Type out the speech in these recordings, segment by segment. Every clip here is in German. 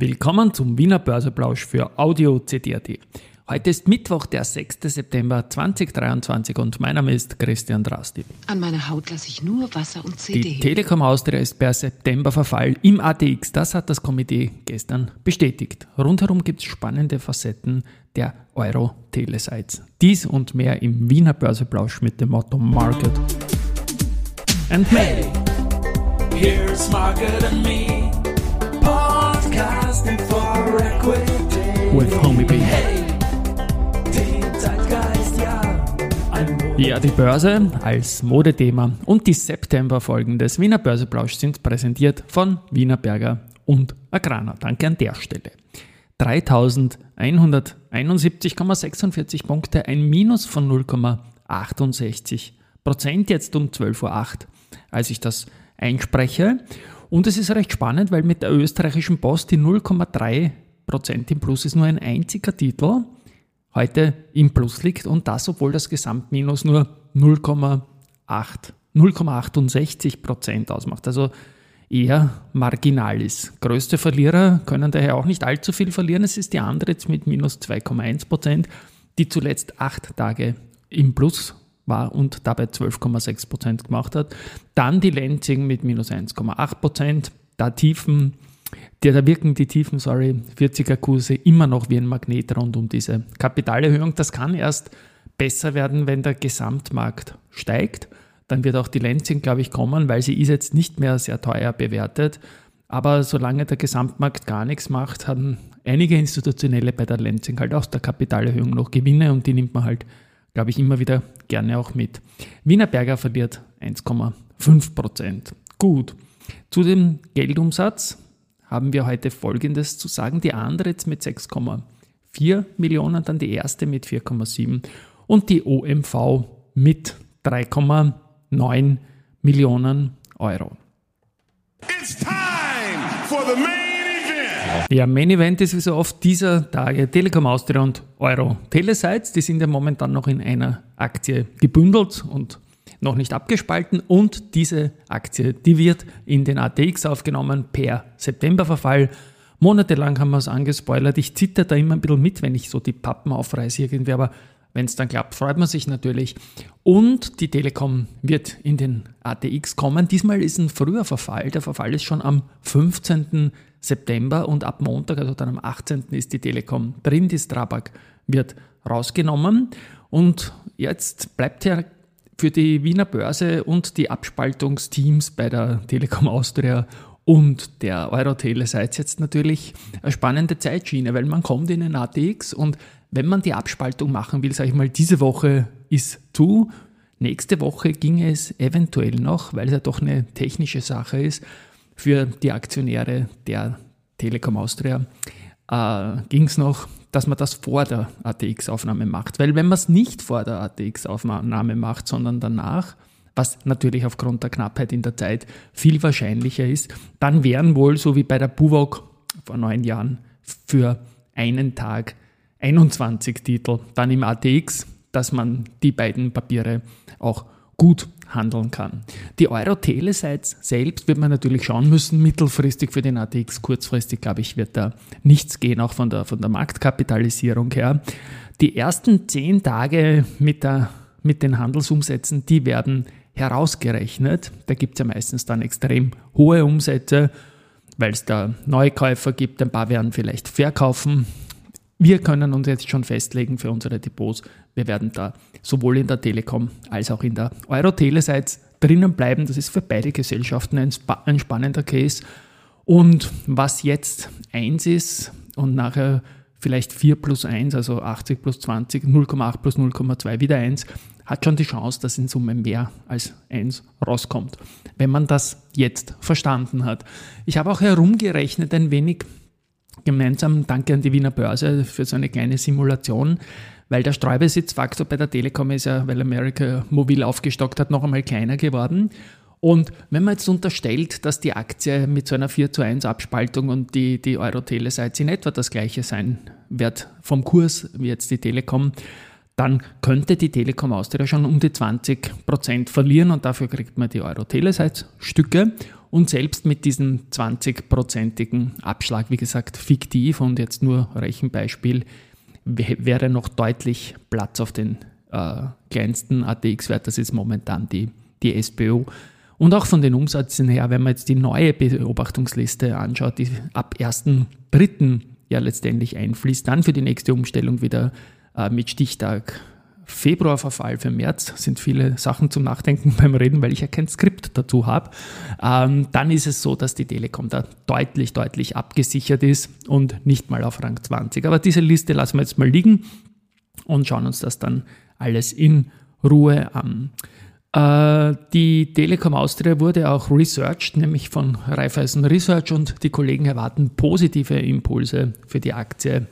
Willkommen zum Wiener Börseplausch für Audio CD.at. Heute ist Mittwoch, der 6. September 2023 und mein Name ist Christian Drasti. An meiner Haut lasse ich nur Wasser und CD. Die Telekom Austria ist per September Verfall im ATX. Das hat das Komitee gestern bestätigt. Rundherum gibt es spannende Facetten der Euro-Telesites. Dies und mehr im Wiener Börseplausch mit dem Motto Market and May. Here's Market and Me. With Homie B. Ja. Ja, die Börse als Modethema und die September-Folgen des Wiener Börseplausch sind präsentiert von Wiener Berger und Agrana. Danke an der Stelle. 3171,46 Punkte, ein Minus von 0,68 Prozent, jetzt um 12.08 Uhr, als ich das einspreche. Und es ist recht spannend, weil mit der österreichischen Post die 0,3% im Plus ist nur ein einziger Titel heute im Plus liegt und das, obwohl das Gesamtminus nur 0,68% ausmacht. Also eher marginal ist. Größte Verlierer können daher auch nicht allzu viel verlieren. Es ist die andere jetzt mit minus 2,1% die zuletzt acht Tage im Plus war und dabei 12,6 Prozent gemacht hat. Dann die Lenzing mit minus 1,8 Prozent. Da Tiefen, da wirken die Tiefen, sorry, 40er Kurse immer noch wie ein Magnet rund um diese Kapitalerhöhung. Das kann erst besser werden, wenn der Gesamtmarkt steigt. Dann wird auch die Lenzing, glaube ich, kommen, weil sie ist jetzt nicht mehr sehr teuer bewertet. Aber solange der Gesamtmarkt gar nichts macht, haben einige Institutionelle bei der Lenzing halt aus der Kapitalerhöhung noch Gewinne und die nimmt man halt glaube ich, immer wieder gerne auch mit. Wiener Berger verliert 1,5 Prozent. Gut. Zu dem Geldumsatz haben wir heute Folgendes zu sagen. Die andere jetzt mit 6,4 Millionen, dann die erste mit 4,7 und die OMV mit 3,9 Millionen Euro. It's time for the main ja, Main Event ist wie so oft dieser Tage Telekom Austria und Euro Telesites. Die sind ja momentan noch in einer Aktie gebündelt und noch nicht abgespalten. Und diese Aktie, die wird in den ATX aufgenommen per Septemberverfall. Monatelang haben wir es angespoilert. Ich zitter da immer ein bisschen mit, wenn ich so die Pappen aufreiße irgendwie, aber wenn es dann klappt, freut man sich natürlich. Und die Telekom wird in den ATX kommen. Diesmal ist ein früher Verfall. Der Verfall ist schon am 15. September und ab Montag, also dann am 18. ist die Telekom drin. Die Strabag wird rausgenommen. Und jetzt bleibt ja für die Wiener Börse und die Abspaltungsteams bei der Telekom Austria und der Eurotele seid jetzt natürlich eine spannende Zeitschiene, weil man kommt in den ATX und wenn man die Abspaltung machen will, sage ich mal, diese Woche ist zu. Nächste Woche ging es eventuell noch, weil es ja doch eine technische Sache ist, für die Aktionäre der Telekom Austria äh, ging es noch, dass man das vor der ATX-Aufnahme macht. Weil wenn man es nicht vor der ATX-Aufnahme macht, sondern danach, was natürlich aufgrund der Knappheit in der Zeit viel wahrscheinlicher ist, dann wären wohl, so wie bei der Buwok vor neun Jahren, für einen Tag 21 Titel dann im ATX, dass man die beiden Papiere auch gut handeln kann. Die Euro-Telesites selbst wird man natürlich schauen müssen, mittelfristig für den ATX, kurzfristig glaube ich, wird da nichts gehen, auch von der, von der Marktkapitalisierung her. Die ersten zehn Tage mit, der, mit den Handelsumsätzen, die werden herausgerechnet. Da gibt es ja meistens dann extrem hohe Umsätze, weil es da Neukäufer gibt, ein paar werden vielleicht verkaufen, wir können uns jetzt schon festlegen für unsere Depots. Wir werden da sowohl in der Telekom als auch in der Euro-Tele-Seite drinnen bleiben. Das ist für beide Gesellschaften ein, ein spannender Case. Und was jetzt 1 ist und nachher vielleicht 4 plus 1, also 80 plus 20, 0,8 plus 0,2 wieder 1, hat schon die Chance, dass in Summe mehr als 1 rauskommt, wenn man das jetzt verstanden hat. Ich habe auch herumgerechnet ein wenig, gemeinsam danke an die Wiener Börse für so eine kleine Simulation, weil der Streubesitzfaktor bei der Telekom ist ja, weil America mobil aufgestockt hat, noch einmal kleiner geworden. Und wenn man jetzt unterstellt, dass die Aktie mit so einer 4 zu 1 Abspaltung und die, die Euro-Tele-Seite in etwa das gleiche sein wird vom Kurs wie jetzt die Telekom, dann könnte die Telekom Austria schon um die 20% verlieren und dafür kriegt man die Euro-Tele-Seite Stücke. Und selbst mit diesem 20-prozentigen Abschlag, wie gesagt, fiktiv und jetzt nur Rechenbeispiel, wäre noch deutlich Platz auf den äh, kleinsten ATX-Wert. Das ist momentan die, die SBO. Und auch von den Umsätzen her, wenn man jetzt die neue Beobachtungsliste anschaut, die ab 1.3. ja letztendlich einfließt, dann für die nächste Umstellung wieder äh, mit Stichtag Februarverfall für März sind viele Sachen zum Nachdenken beim Reden, weil ich ja kein Skript dazu habe. Ähm, dann ist es so, dass die Telekom da deutlich, deutlich abgesichert ist und nicht mal auf Rang 20. Aber diese Liste lassen wir jetzt mal liegen und schauen uns das dann alles in Ruhe an. Äh, die Telekom Austria wurde auch researched, nämlich von Raiffeisen Research und die Kollegen erwarten positive Impulse für die Aktie,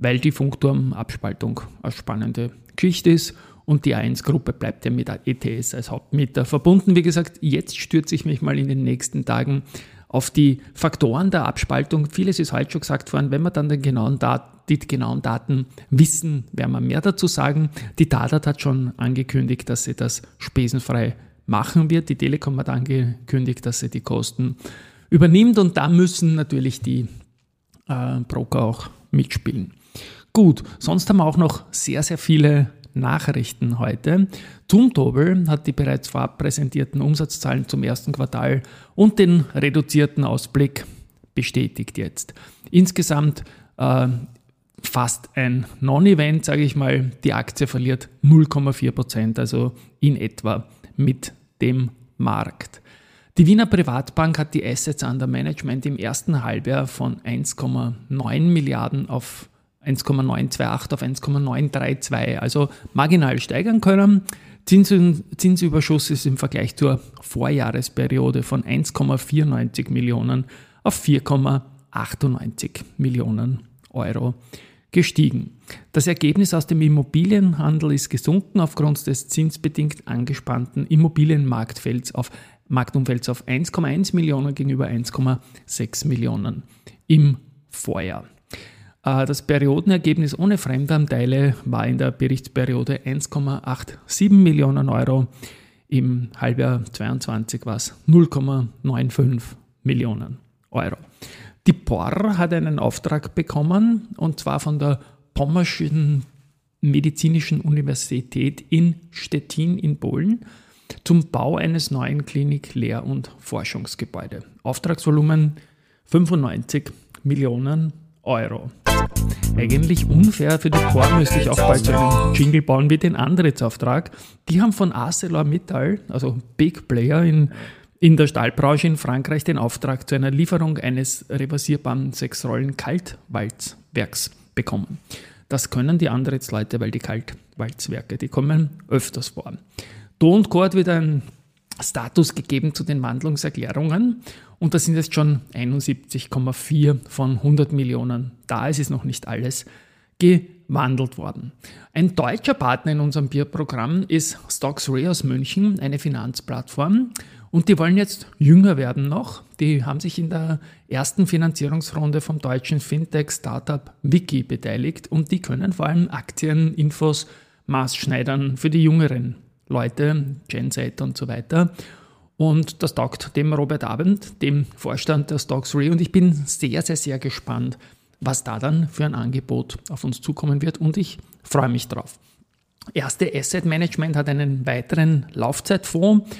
weil die Funkturmabspaltung eine spannende Geschichte ist und die A1-Gruppe bleibt ja mit ETS als Hauptmieter verbunden. Wie gesagt, jetzt stürze ich mich mal in den nächsten Tagen auf die Faktoren der Abspaltung. Vieles ist heute schon gesagt worden. Wenn wir dann den genauen Dat die genauen Daten wissen, werden wir mehr dazu sagen. Die Datat hat schon angekündigt, dass sie das spesenfrei machen wird. Die Telekom hat angekündigt, dass sie die Kosten übernimmt und da müssen natürlich die äh, Broker auch mitspielen. Gut, sonst haben wir auch noch sehr, sehr viele Nachrichten heute. Zumtobel hat die bereits vorab präsentierten Umsatzzahlen zum ersten Quartal und den reduzierten Ausblick bestätigt jetzt. Insgesamt äh, fast ein Non-Event, sage ich mal. Die Aktie verliert 0,4 Prozent, also in etwa mit dem Markt. Die Wiener Privatbank hat die Assets under Management im ersten Halbjahr von 1,9 Milliarden auf 1,928 auf 1,932, also marginal steigern können. Zins Zinsüberschuss ist im Vergleich zur Vorjahresperiode von 1,94 Millionen auf 4,98 Millionen Euro gestiegen. Das Ergebnis aus dem Immobilienhandel ist gesunken aufgrund des zinsbedingt angespannten Immobilienmarktfelds auf Marktumfelds auf 1,1 Millionen gegenüber 1,6 Millionen im Vorjahr. Äh, das Periodenergebnis ohne Fremdanteile war in der Berichtsperiode 1,87 Millionen Euro. Im Halbjahr 22 war es 0,95 Millionen Euro. Die POR hat einen Auftrag bekommen und zwar von der Pommerschen Medizinischen Universität in Stettin in Polen zum Bau eines neuen Klinik-, Lehr- und Forschungsgebäude. Auftragsvolumen 95 Millionen Euro. Eigentlich unfair für die Core müsste ich auch bald so einen Jingle bauen wie den Andritz-Auftrag. Die haben von ArcelorMittal, also Big Player in, in der Stahlbranche in Frankreich, den Auftrag zu einer Lieferung eines reversierbaren Sechsrollen-Kaltwalzwerks bekommen. Das können die Andritz-Leute, weil die Kaltwalzwerke, die kommen öfters vor. Do und Co. hat einen Status gegeben zu den Wandlungserklärungen und da sind jetzt schon 71,4 von 100 Millionen da. Es ist noch nicht alles gewandelt worden. Ein deutscher Partner in unserem Bierprogramm ist Stocks Re aus München, eine Finanzplattform. Und die wollen jetzt jünger werden noch. Die haben sich in der ersten Finanzierungsrunde vom deutschen Fintech-Startup Wiki beteiligt und die können vor allem Aktien, Infos maßschneidern für die jüngeren Leute, Gen Z und so weiter. Und das taugt dem Robert Abend, dem Vorstand der Stocks Re. Und ich bin sehr, sehr, sehr gespannt, was da dann für ein Angebot auf uns zukommen wird. Und ich freue mich drauf. Erste Asset Management hat einen weiteren Laufzeitfonds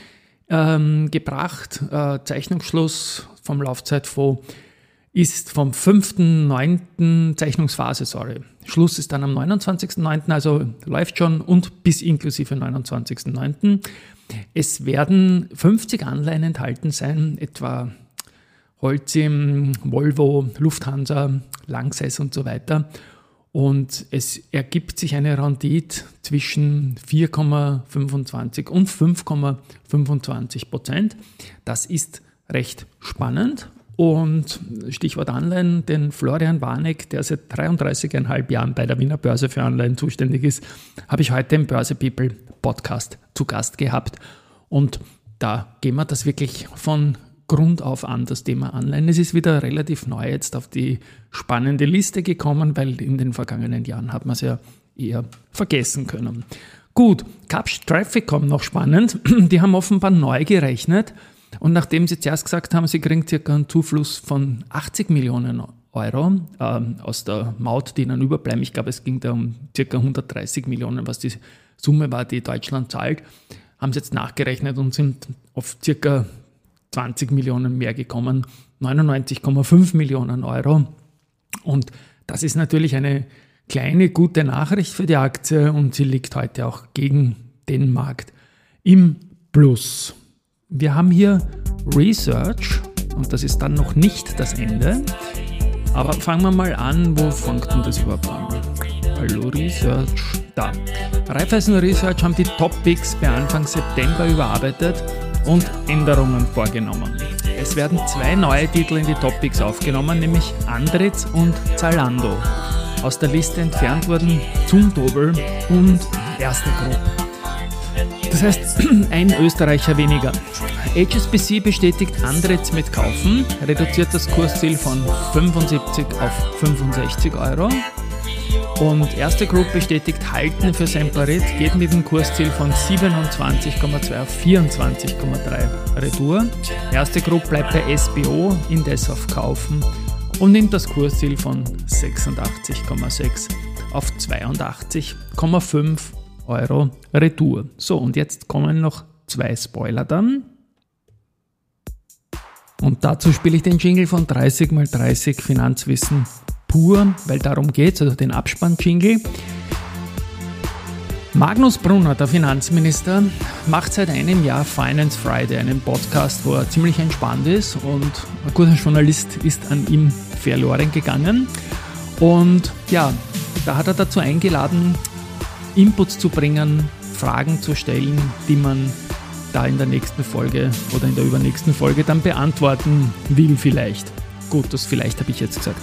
ähm, gebracht. Äh, Zeichnungsschluss vom Laufzeitfonds ist vom 5.9. Zeichnungsphase, sorry. Schluss ist dann am 29.9., also läuft schon und bis inklusive 29.9. Es werden 50 Anleihen enthalten sein, etwa Holcim, Volvo, Lufthansa, Langsess und so weiter. Und es ergibt sich eine Rendite zwischen 4,25 und 5,25 Prozent. Das ist recht spannend. Und Stichwort Anleihen, den Florian Warneck, der seit 33,5 Jahren bei der Wiener Börse für Anleihen zuständig ist, habe ich heute im Börse People Podcast zu Gast gehabt. Und da gehen wir das wirklich von Grund auf an, das Thema Anleihen. Es ist wieder relativ neu jetzt auf die spannende Liste gekommen, weil in den vergangenen Jahren hat man es ja eher vergessen können. Gut, Capsch Traffic kommt noch spannend. Die haben offenbar neu gerechnet Und nachdem sie zuerst gesagt haben, sie kriegen circa einen Zufluss von 80 Millionen Euro ähm, aus der Maut, die ihnen überbleiben, ich glaube, es ging da um circa 130 Millionen, was die Summe war, die Deutschland zahlt, haben sie jetzt nachgerechnet und sind auf circa 20 Millionen mehr gekommen, 99,5 Millionen Euro. Und das ist natürlich eine kleine gute Nachricht für die Aktie und sie liegt heute auch gegen den Markt im Plus. Wir haben hier Research und das ist dann noch nicht das Ende. Aber fangen wir mal an, wo fängt denn das überhaupt an? Hallo Research, da. Raiffeisen Research haben die Topics bei Anfang September überarbeitet und Änderungen vorgenommen. Es werden zwei neue Titel in die Topics aufgenommen, nämlich Andritz und Zalando. Aus der Liste entfernt wurden Zumtobel und Erste Group. Das heißt, ein Österreicher weniger. HSBC bestätigt Andritz mit Kaufen, reduziert das Kursziel von 75 auf 65 Euro. Und Erste Group bestätigt Halten für Semperit, geht mit dem Kursziel von 27,2 auf 24,3 Retour. Erste Group bleibt bei SBO, indes auf Kaufen und nimmt das Kursziel von 86,6 auf 82,5 Euro Retour. So, und jetzt kommen noch zwei Spoiler dann. Und dazu spiele ich den Jingle von 30 x 30 Finanzwissen pur, weil darum geht es, also den Abspann-Jingle. Magnus Brunner, der Finanzminister, macht seit einem Jahr Finance Friday, einen Podcast, wo er ziemlich entspannt ist und ein guter Journalist ist an ihm verloren gegangen. Und ja, da hat er dazu eingeladen, Inputs zu bringen, Fragen zu stellen, die man da in der nächsten Folge oder in der übernächsten Folge dann beantworten will vielleicht. Gut, das vielleicht habe ich jetzt gesagt.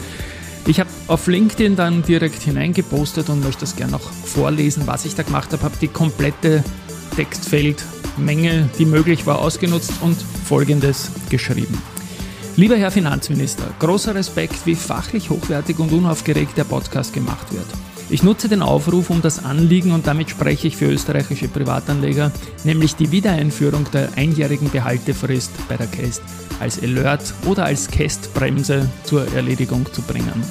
Ich habe auf LinkedIn dann direkt hineingepostet und möchte das gerne noch vorlesen, was ich da gemacht habe. Habe die komplette Textfeldmenge, die möglich war, ausgenutzt und folgendes geschrieben. Lieber Herr Finanzminister, großer Respekt, wie fachlich hochwertig und unaufgeregt der Podcast gemacht wird. Ich nutze den Aufruf um das Anliegen und damit spreche ich für österreichische Privatanleger, nämlich die Wiedereinführung der einjährigen Behaltefrist bei der KEST als Alert oder als KEST-Bremse zur Erledigung zu bringen.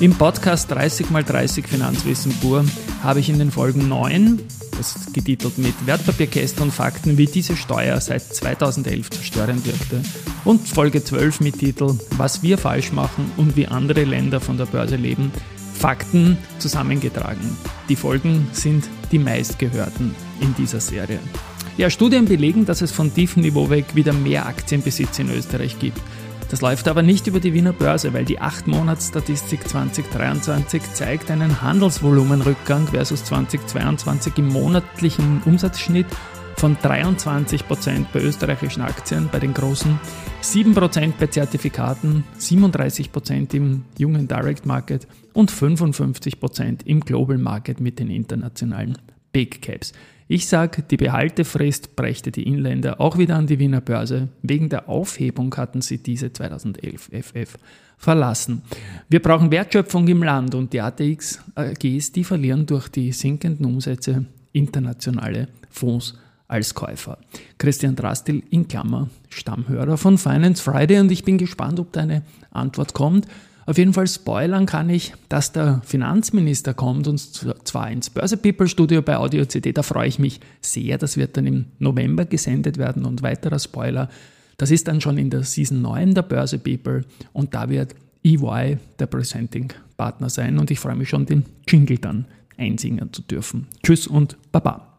Im Podcast 30x30 Finanzwissen pur habe ich in den Folgen 9, das ist getitelt mit Wertpapierkästen und Fakten, wie diese Steuer seit 2011 zerstören wirkte, und Folge 12 mit Titel Was wir falsch machen und wie andere Länder von der Börse leben, Fakten zusammengetragen. Die Folgen sind die meistgehörten in dieser Serie. Ja, Studien belegen, dass es von tiefem Niveau weg wieder mehr Aktienbesitz in Österreich gibt. Das läuft aber nicht über die Wiener Börse, weil die 8-Monats-Statistik 2023 zeigt einen Handelsvolumenrückgang versus 2022 im monatlichen Umsatzschnitt von 23% bei österreichischen Aktien, bei den großen, 7% bei Zertifikaten, 37% im jungen Direct Market und 55% im Global Market mit den internationalen Big Caps. Ich sage, die Behaltefrist brächte die Inländer auch wieder an die Wiener Börse. Wegen der Aufhebung hatten sie diese 2011 FF verlassen. Wir brauchen Wertschöpfung im Land und die ATX AGs, die verlieren durch die sinkenden Umsätze internationale Fonds als Käufer. Christian Drastil in Klammer, Stammhörer von Finance Friday und ich bin gespannt, ob da eine Antwort kommt. Auf jeden Fall spoilern kann ich, dass der Finanzminister kommt und zwar ins Börse People Studio bei Audio CD. Da freue ich mich sehr. Das wird dann im November gesendet werden und weiterer Spoiler. Das ist dann schon in der Season 9 der Börse People und da wird EY der Presenting Partner sein und ich freue mich schon, den Jingle dann einsingen zu dürfen. Tschüss und Baba.